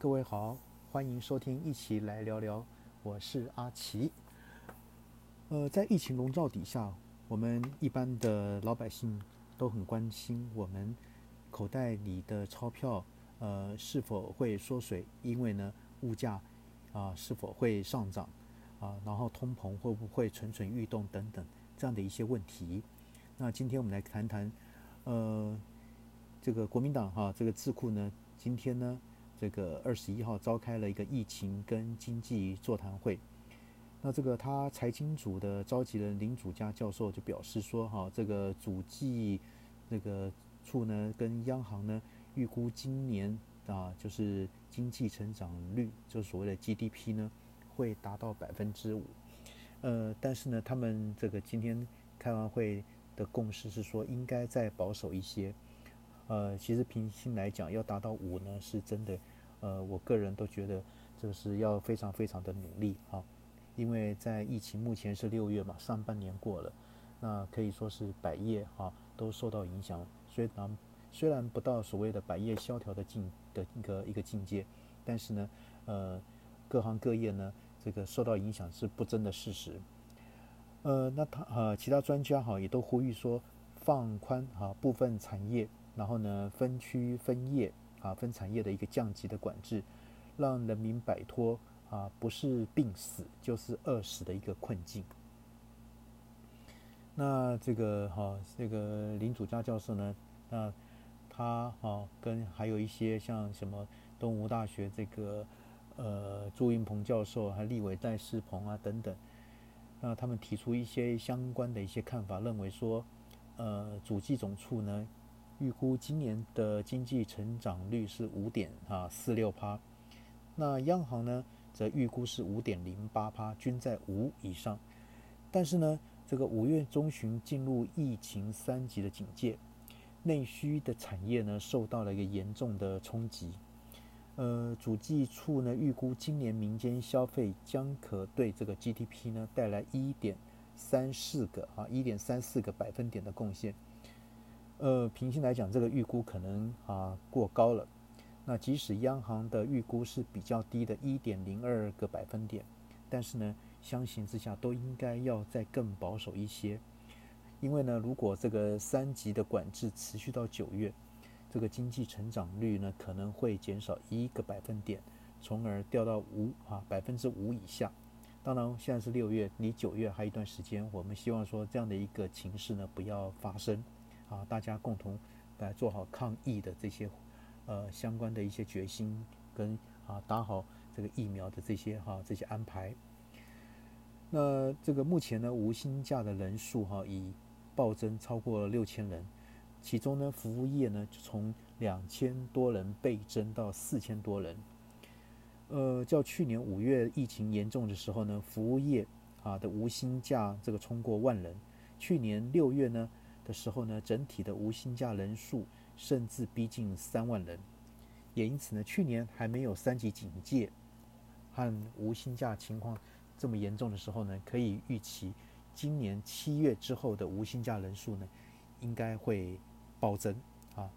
各位好，欢迎收听，一起来聊聊。我是阿奇。呃，在疫情笼罩底下，我们一般的老百姓都很关心我们口袋里的钞票，呃，是否会缩水？因为呢，物价啊是否会上涨啊？然后通膨会不会蠢蠢欲动等等这样的一些问题。那今天我们来谈谈，呃，这个国民党哈，这个智库呢，今天呢。这个二十一号召开了一个疫情跟经济座谈会，那这个他财经组的召集人林祖嘉教授就表示说，哈，这个主计那个处呢跟央行呢预估今年啊就是经济成长率，就所谓的 GDP 呢会达到百分之五，呃，但是呢他们这个今天开完会的共识是说应该再保守一些。呃，其实平心来讲，要达到五呢，是真的。呃，我个人都觉得这个是要非常非常的努力哈，因为在疫情目前是六月嘛，上半年过了，那可以说是百业哈都受到影响。虽然虽然不到所谓的百业萧条的境的一个一个境界，但是呢，呃，各行各业呢这个受到影响是不争的事实。呃，那他呃其他专家哈也都呼吁说放宽哈部分产业。然后呢，分区分业啊，分产业的一个降级的管制，让人民摆脱啊，不是病死就是饿死的一个困境。那这个哈，这个林祖嘉教授呢，那他哈跟还有一些像什么东吴大学这个呃朱云鹏教授，还立委戴世鹏啊等等，那他们提出一些相关的一些看法，认为说，呃，主计总处呢。预估今年的经济成长率是五点啊四六趴，那央行呢则预估是五点零八趴，均在五以上。但是呢，这个五月中旬进入疫情三级的警戒，内需的产业呢受到了一个严重的冲击。呃，主计处呢预估今年民间消费将可对这个 GDP 呢带来一点三四个啊一点三四个百分点的贡献。呃，平心来讲，这个预估可能啊过高了。那即使央行的预估是比较低的，一点零二个百分点，但是呢，相形之下都应该要再更保守一些。因为呢，如果这个三级的管制持续到九月，这个经济成长率呢可能会减少一个百分点，从而掉到五啊百分之五以下。当然，现在是六月，离九月还有一段时间，我们希望说这样的一个情势呢不要发生。啊，大家共同来做好抗疫的这些呃相关的一些决心，跟啊打好这个疫苗的这些哈这些安排。那这个目前呢，无薪假的人数哈已暴增超过六千人，其中呢服务业呢就从两千多人倍增到四千多人。呃，较去年五月疫情严重的时候呢，服务业啊的无薪假这个冲过万人。去年六月呢。的时候呢，整体的无薪假人数甚至逼近三万人，也因此呢，去年还没有三级警戒和无薪假情况这么严重的时候呢，可以预期今年七月之后的无薪假人数呢，应该会暴增啊。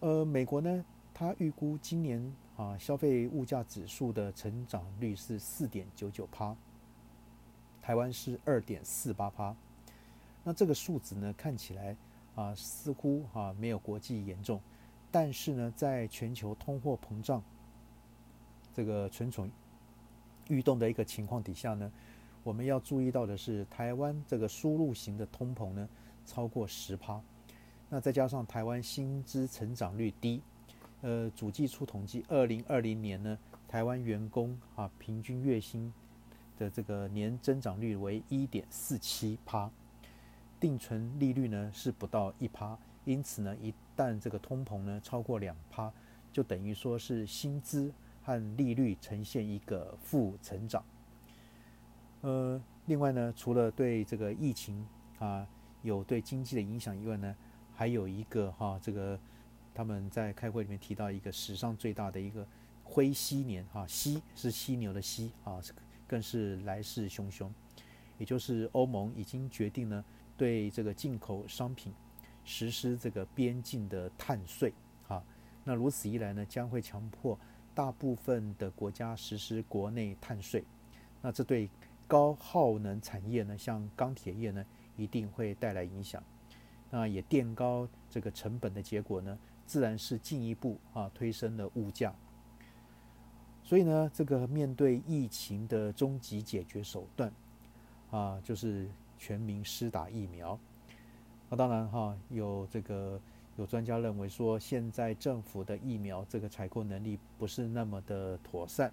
呃，美国呢，它预估今年啊消费物价指数的成长率是四点九九趴，台湾是二点四八趴。那这个数字呢，看起来啊，似乎啊没有国际严重，但是呢，在全球通货膨胀这个蠢蠢欲动的一个情况底下呢，我们要注意到的是，台湾这个输入型的通膨呢超过十趴，那再加上台湾薪资成长率低，呃，主计处统计，二零二零年呢，台湾员工啊平均月薪的这个年增长率为一点四七趴。定存利率呢是不到一趴，因此呢，一旦这个通膨呢超过两趴，就等于说是薪资和利率呈现一个负成长。呃，另外呢，除了对这个疫情啊有对经济的影响以外呢，还有一个哈，这个他们在开会里面提到一个史上最大的一个灰犀年哈，犀是犀牛的犀啊，更是来势汹汹，也就是欧盟已经决定呢。对这个进口商品实施这个边境的碳税，啊，那如此一来呢，将会强迫大部分的国家实施国内碳税，那这对高耗能产业呢，像钢铁业呢，一定会带来影响。那也垫高这个成本的结果呢，自然是进一步啊推升了物价。所以呢，这个面对疫情的终极解决手段啊，就是全民施打疫苗。那当然哈，有这个有专家认为说，现在政府的疫苗这个采购能力不是那么的妥善。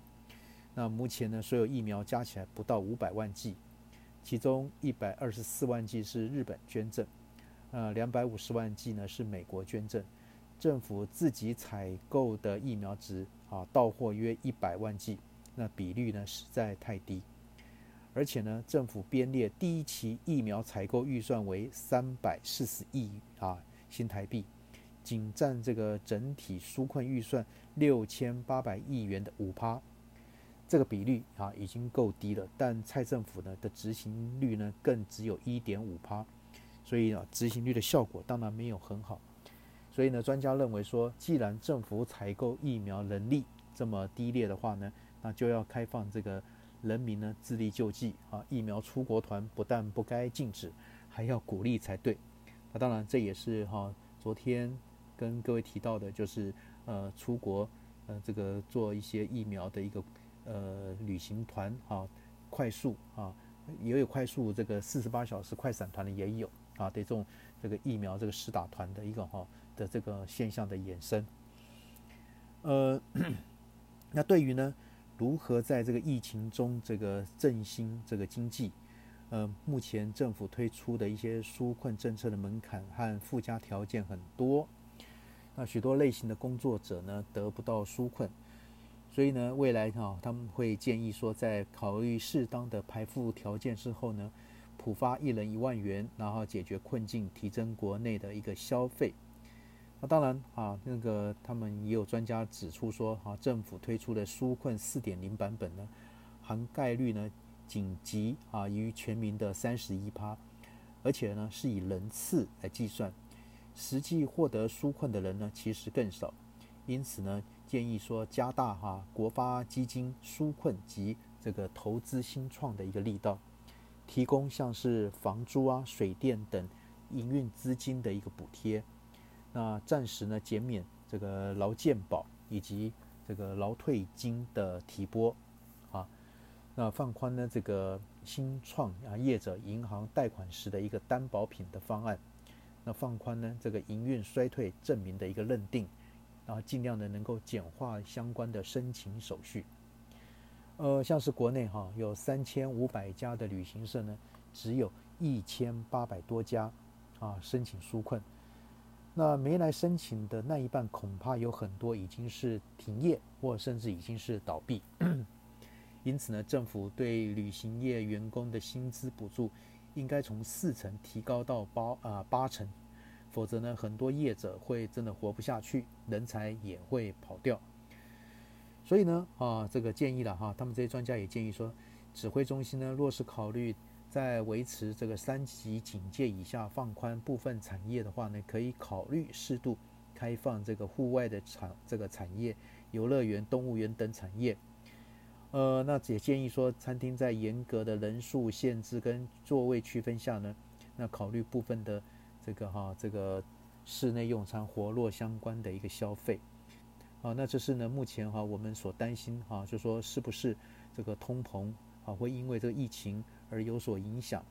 那目前呢，所有疫苗加起来不到五百万剂，其中一百二十四万剂是日本捐赠。呃，两百五十万剂呢是美国捐赠，政府自己采购的疫苗值啊到货约一百万剂，那比率呢实在太低，而且呢政府编列第一期疫苗采购预算为三百四十亿啊新台币，仅占这个整体纾困预算六千八百亿元的五趴，这个比率啊已经够低了，但蔡政府呢的执行率呢更只有一点五趴。所以啊，执行率的效果当然没有很好。所以呢，专家认为说，既然政府采购疫苗能力这么低劣的话呢，那就要开放这个人民呢自力救济啊，疫苗出国团不但不该禁止，还要鼓励才对。那当然，这也是哈昨天跟各位提到的，就是呃出国呃这个做一些疫苗的一个呃旅行团啊，快速啊也有快速这个四十八小时快闪团的也有。啊，对这种这个疫苗这个试打团的一个哈的这个现象的衍生，呃，那对于呢，如何在这个疫情中这个振兴这个经济，呃，目前政府推出的一些纾困政策的门槛和附加条件很多，那许多类型的工作者呢得不到纾困，所以呢，未来哈他们会建议说，在考虑适当的排付条件之后呢。普发一人一万元，然后解决困境，提升国内的一个消费。那当然啊，那个他们也有专家指出说，哈，政府推出的纾困四点零版本呢，含盖率呢仅及啊于全民的三十一趴，而且呢是以人次来计算，实际获得纾困的人呢其实更少。因此呢，建议说加大哈国发基金纾困及这个投资新创的一个力道。提供像是房租啊、水电等营运资金的一个补贴，那暂时呢减免这个劳健保以及这个劳退金的提拨，啊，那放宽呢这个新创啊业者银行贷款时的一个担保品的方案，那放宽呢这个营运衰退证明的一个认定，然后尽量的能够简化相关的申请手续。呃，像是国内哈有三千五百家的旅行社呢，只有一千八百多家啊申请纾困，那没来申请的那一半，恐怕有很多已经是停业，或甚至已经是倒闭。因此呢，政府对旅行业员工的薪资补助，应该从四成提高到八啊八成，否则呢，很多业者会真的活不下去，人才也会跑掉。所以呢，啊，这个建议了哈，他们这些专家也建议说，指挥中心呢，若是考虑在维持这个三级警戒以下放宽部分产业的话呢，可以考虑适度开放这个户外的产这个产业，游乐园、动物园等产业。呃，那也建议说，餐厅在严格的人数限制跟座位区分下呢，那考虑部分的这个哈这个室内用餐活络相关的一个消费。啊，那这是呢，目前哈我们所担心哈，就说是不是这个通膨啊会因为这个疫情而有所影响？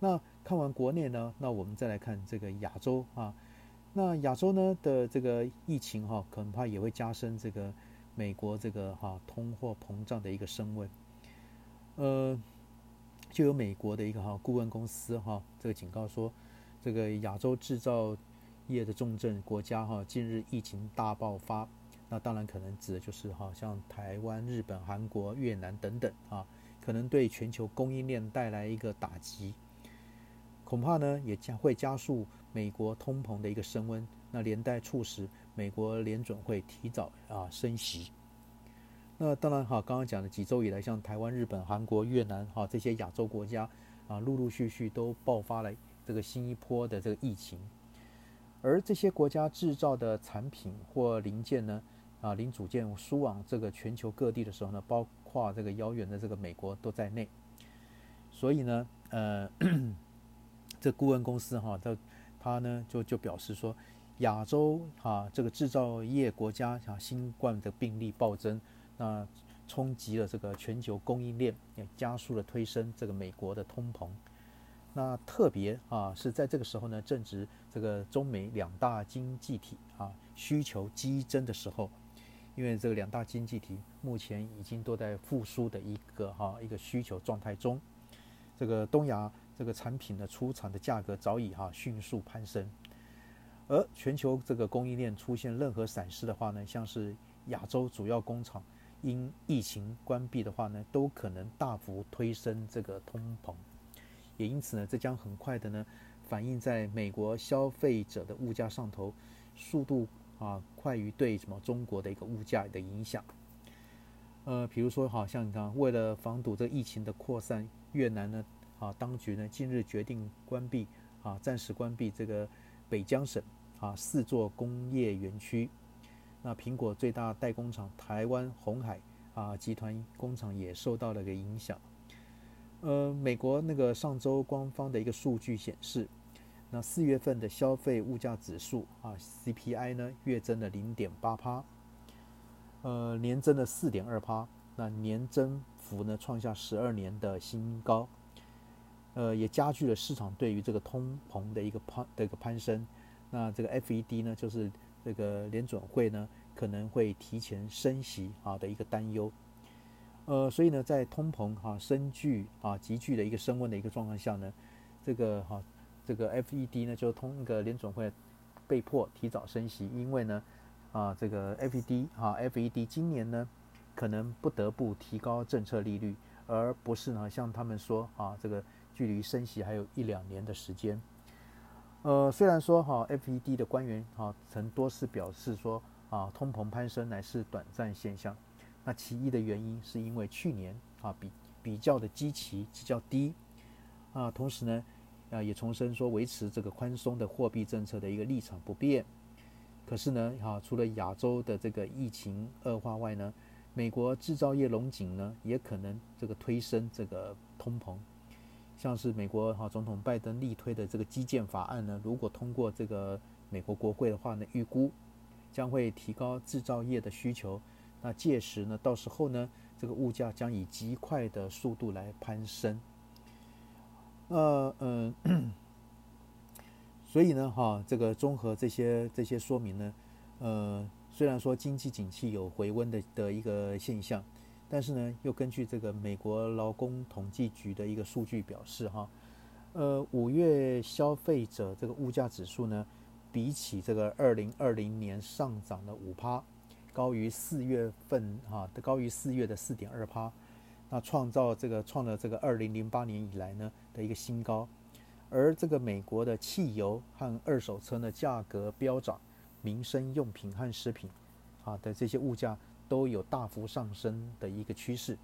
那看完国内呢，那我们再来看这个亚洲啊，那亚洲呢的这个疫情哈，恐怕也会加深这个美国这个哈通货膨胀的一个升温。呃，就有美国的一个哈顾问公司哈这个警告说，这个亚洲制造业的重镇国家哈近日疫情大爆发。那当然可能指的就是哈，像台湾、日本、韩国、越南等等啊，可能对全球供应链带来一个打击，恐怕呢也将会加速美国通膨的一个升温，那连带促使美国联准会提早啊升息。那当然哈，刚刚讲的几周以来，像台湾、日本、韩国、越南哈这些亚洲国家啊，陆陆续续都爆发了这个新一波的这个疫情，而这些国家制造的产品或零件呢？啊零组件输往这个全球各地的时候呢，包括这个遥远的这个美国都在内。所以呢，呃，这顾问公司哈，他他呢就就表示说，亚洲哈这个制造业国家啊，新冠的病例暴增，那冲击了这个全球供应链，也加速了推升这个美国的通膨。那特别啊是在这个时候呢，正值这个中美两大经济体啊需求激增的时候，因为这个两大经济体目前已经都在复苏的一个哈一个需求状态中，这个东亚这个产品的出厂的价格早已哈迅速攀升，而全球这个供应链出现任何闪失的话呢，像是亚洲主要工厂因疫情关闭的话呢，都可能大幅推升这个通膨。也因此呢，这将很快的呢反映在美国消费者的物价上头，速度啊快于对什么中国的一个物价的影响。呃，比如说，好像你看，为了防堵这疫情的扩散，越南呢啊当局呢近日决定关闭啊暂时关闭这个北江省啊四座工业园区。那苹果最大代工厂台湾红海啊集团工厂也受到了个影响。呃，美国那个上周官方的一个数据显示，那四月份的消费物价指数啊 CPI 呢月增了零点八帕，呃年增了四点二帕，那年增幅呢创下十二年的新高，呃也加剧了市场对于这个通膨的一个攀的一个攀升，那这个 FED 呢就是这个联准会呢可能会提前升息啊的一个担忧。呃，所以呢，在通膨哈升剧啊急剧的一个升温的一个状况下呢，这个哈这个 FED 呢就通个联总会被迫提早升息，因为呢啊这个 FED 啊 FED 今年呢可能不得不提高政策利率，而不是呢像他们说啊这个距离升息还有一两年的时间。呃，虽然说哈 FED 的官员哈曾多次表示说啊通膨攀升乃是短暂现象。那其一的原因是因为去年啊比比较的基期比较低啊，同时呢啊也重申说维持这个宽松的货币政策的一个立场不变。可是呢啊除了亚洲的这个疫情恶化外呢，美国制造业龙井呢也可能这个推升这个通膨。像是美国哈总统拜登力推的这个基建法案呢，如果通过这个美国国会的话呢，预估将会提高制造业的需求。那届时呢，到时候呢，这个物价将以极快的速度来攀升。呃嗯，所以呢，哈，这个综合这些这些说明呢，呃，虽然说经济景气有回温的的一个现象，但是呢，又根据这个美国劳工统计局的一个数据表示，哈，呃，五月消费者这个物价指数呢，比起这个二零二零年上涨了五趴。高于四月份哈，高于四月的四点二趴，那创造这个创了这个二零零八年以来呢的一个新高，而这个美国的汽油和二手车呢价格飙涨，民生用品和食品啊的这些物价都有大幅上升的一个趋势，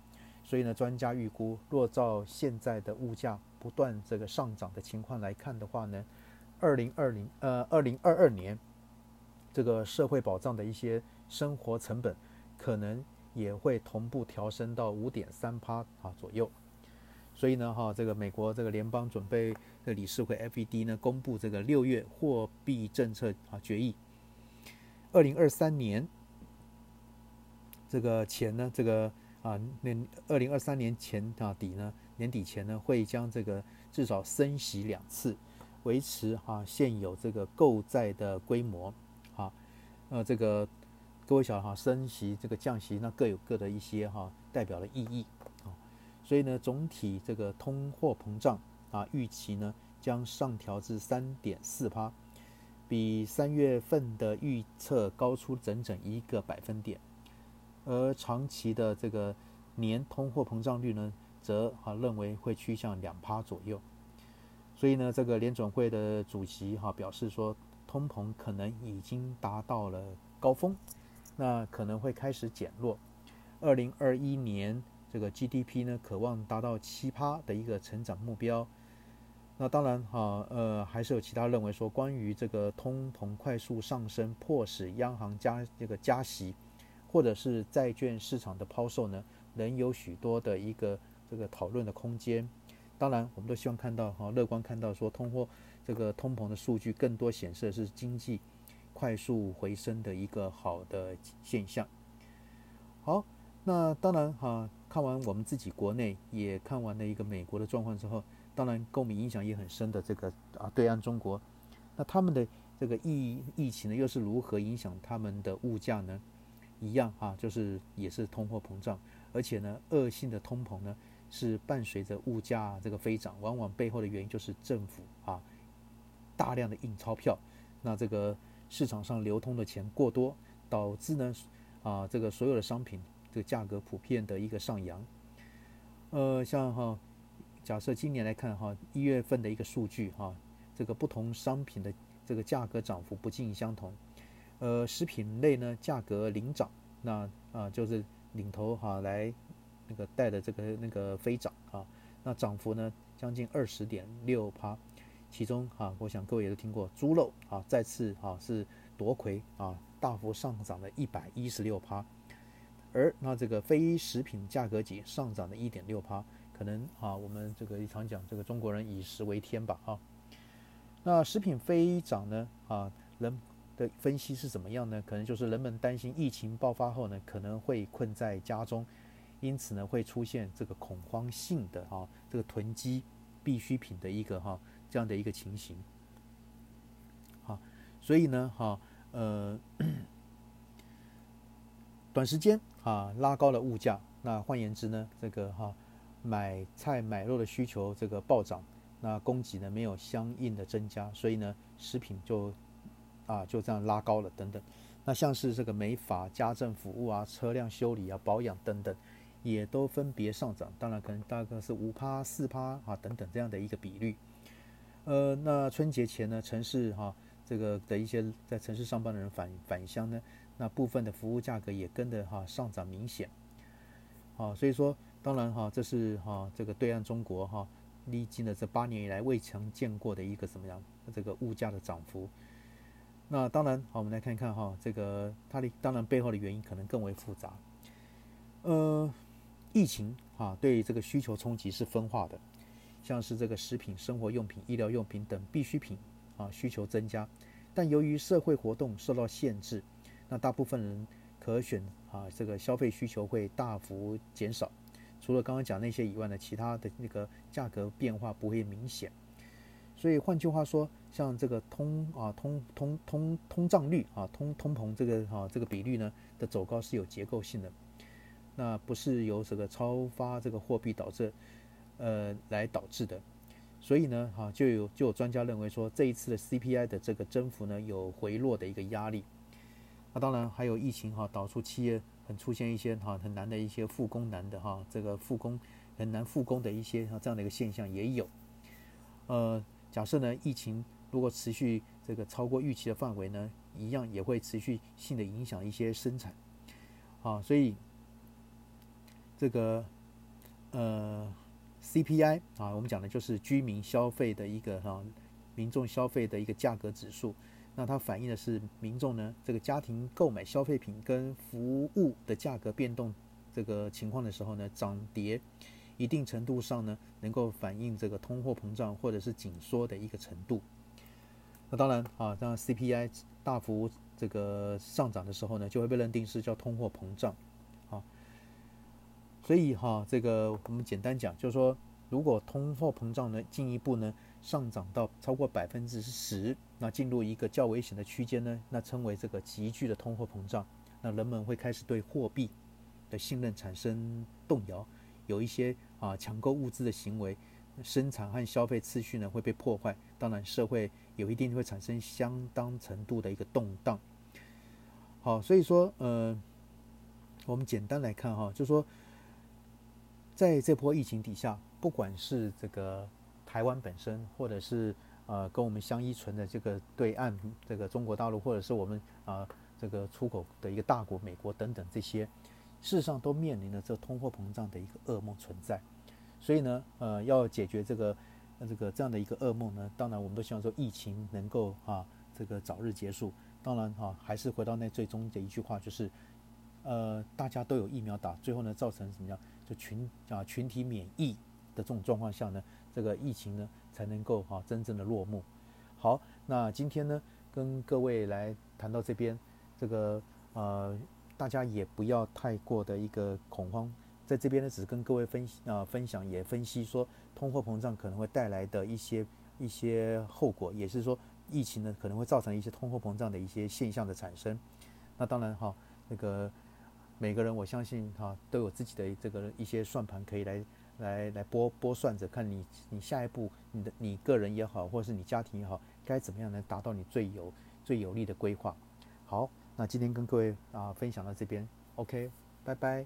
所以呢，专家预估，若照现在的物价不断这个上涨的情况来看的话呢，二零二零呃二零二二年这个社会保障的一些。生活成本可能也会同步调升到五点三趴啊左右，所以呢哈，这个美国这个联邦准备的理事会 FED 呢公布这个六月货币政策啊决议，二零二三年这个前呢这个啊那二零二三年前啊底呢年底前呢会将这个至少升息两次，维持哈现有这个购债的规模啊呃这个。各位小哈升息这个降息，那各有各的一些哈代表的意义。啊，所以呢，总体这个通货膨胀啊预期呢将上调至三点四帕，比三月份的预测高出整整一个百分点，而长期的这个年通货膨胀率呢，则哈认为会趋向两趴左右，所以呢，这个联准会的主席哈表示说，通膨可能已经达到了高峰。那可能会开始减弱。二零二一年这个 GDP 呢，渴望达到七趴的一个成长目标。那当然哈，呃，还是有其他认为说，关于这个通膨快速上升，迫使央行加这个加息，或者是债券市场的抛售呢，仍有许多的一个这个讨论的空间。当然，我们都希望看到哈，乐观看到说通货这个通膨的数据更多显示是经济快速回升的一个好的现象。好，那当然哈，看完我们自己国内也看完了一个美国的状况之后，当然跟我们影响也很深的这个啊对岸中国，那他们的这个疫疫情呢又是如何影响他们的物价呢？一样啊，就是也是通货膨胀，而且呢，恶性的通膨呢是伴随着物价这个飞涨，往往背后的原因就是政府啊大量的印钞票，那这个市场上流通的钱过多，导致呢啊这个所有的商品这个价格普遍的一个上扬。呃，像哈，假设今年来看哈，一月份的一个数据哈，这个不同商品的这个价格涨幅不尽相同。呃，食品类呢，价格领涨，那啊就是领头哈来那个带的这个那个飞涨啊，那涨幅呢将近二十点六趴，其中哈，我想各位也都听过猪肉啊再次啊是夺魁啊，大幅上涨了一百一十六趴，而那这个非食品价格级上涨了一点六趴，可能啊我们这个常讲这个中国人以食为天吧哈，那食品飞涨呢啊人。的分析是怎么样呢？可能就是人们担心疫情爆发后呢，可能会困在家中，因此呢会出现这个恐慌性的啊这个囤积必需品的一个哈这样的一个情形。好，所以呢哈呃 短时间啊拉高了物价，那换言之呢这个哈买菜买肉的需求这个暴涨，那供给呢没有相应的增加，所以呢食品就。啊，就这样拉高了等等，那像是这个美发、家政服务啊、车辆修理啊、保养等等，也都分别上涨。当然，可能大概是五趴、四趴啊等等这样的一个比率。呃，那春节前呢，城市哈这个的一些在城市上班的人返返乡呢，那部分的服务价格也跟着哈上涨明显。啊，所以说，当然哈，这是哈这个对岸中国哈历经了这八年以来未曾见过的一个什么样这个物价的涨幅。那当然，好，我们来看一看哈，这个它的当然背后的原因可能更为复杂。呃，疫情啊，对这个需求冲击是分化的，像是这个食品、生活用品、医疗用品等必需品啊需求增加，但由于社会活动受到限制，那大部分人可选啊这个消费需求会大幅减少。除了刚刚讲那些以外呢，其他的那个价格变化不会明显。所以换句话说，像这个通啊通通通通胀率啊通通膨这个哈这个比率呢的走高是有结构性的，那不是由这个超发这个货币导致呃来导致的。所以呢哈就有就有专家认为说这一次的 CPI 的这个增幅呢有回落的一个压力。那当然还有疫情哈导出企业很出现一些哈很难的一些复工难的哈这个复工很难复工的一些这样的一个现象也有，呃。假设呢，疫情如果持续这个超过预期的范围呢，一样也会持续性的影响一些生产，啊，所以这个呃 CPI 啊，我们讲的就是居民消费的一个哈，民众消费的一个价格指数，那它反映的是民众呢这个家庭购买消费品跟服务的价格变动这个情况的时候呢，涨跌。一定程度上呢，能够反映这个通货膨胀或者是紧缩的一个程度。那当然啊，当 CPI 大幅这个上涨的时候呢，就会被认定是叫通货膨胀。所以哈，这个我们简单讲，就是说，如果通货膨胀呢进一步呢上涨到超过百分之十，那进入一个较危险的区间呢，那称为这个急剧的通货膨胀。那人们会开始对货币的信任产生动摇。有一些啊抢购物资的行为，生产和消费次序呢会被破坏，当然社会有一定会产生相当程度的一个动荡。好，所以说呃，我们简单来看哈，就是说在这波疫情底下，不管是这个台湾本身，或者是呃跟我们相依存的这个对岸这个中国大陆，或者是我们啊这个出口的一个大国美国等等这些。事实上都面临了这通货膨胀的一个噩梦存在，所以呢，呃，要解决这个这个这样的一个噩梦呢，当然我们都希望说疫情能够啊这个早日结束。当然哈，还是回到那最终的一句话，就是呃大家都有疫苗打，最后呢造成什么样？就群啊群体免疫的这种状况下呢，这个疫情呢才能够哈真正的落幕。好，那今天呢跟各位来谈到这边，这个呃大家也不要太过的一个恐慌，在这边呢只是跟各位分啊分享也分析说通货膨胀可能会带来的一些一些后果，也是说疫情呢可能会造成一些通货膨胀的一些现象的产生。那当然哈，那个每个人我相信哈都有自己的这个一些算盘可以来。来来拨拨算着，看你你下一步你的你个人也好，或者是你家庭也好，该怎么样能达到你最有最有利的规划。好，那今天跟各位啊分享到这边，OK，拜拜。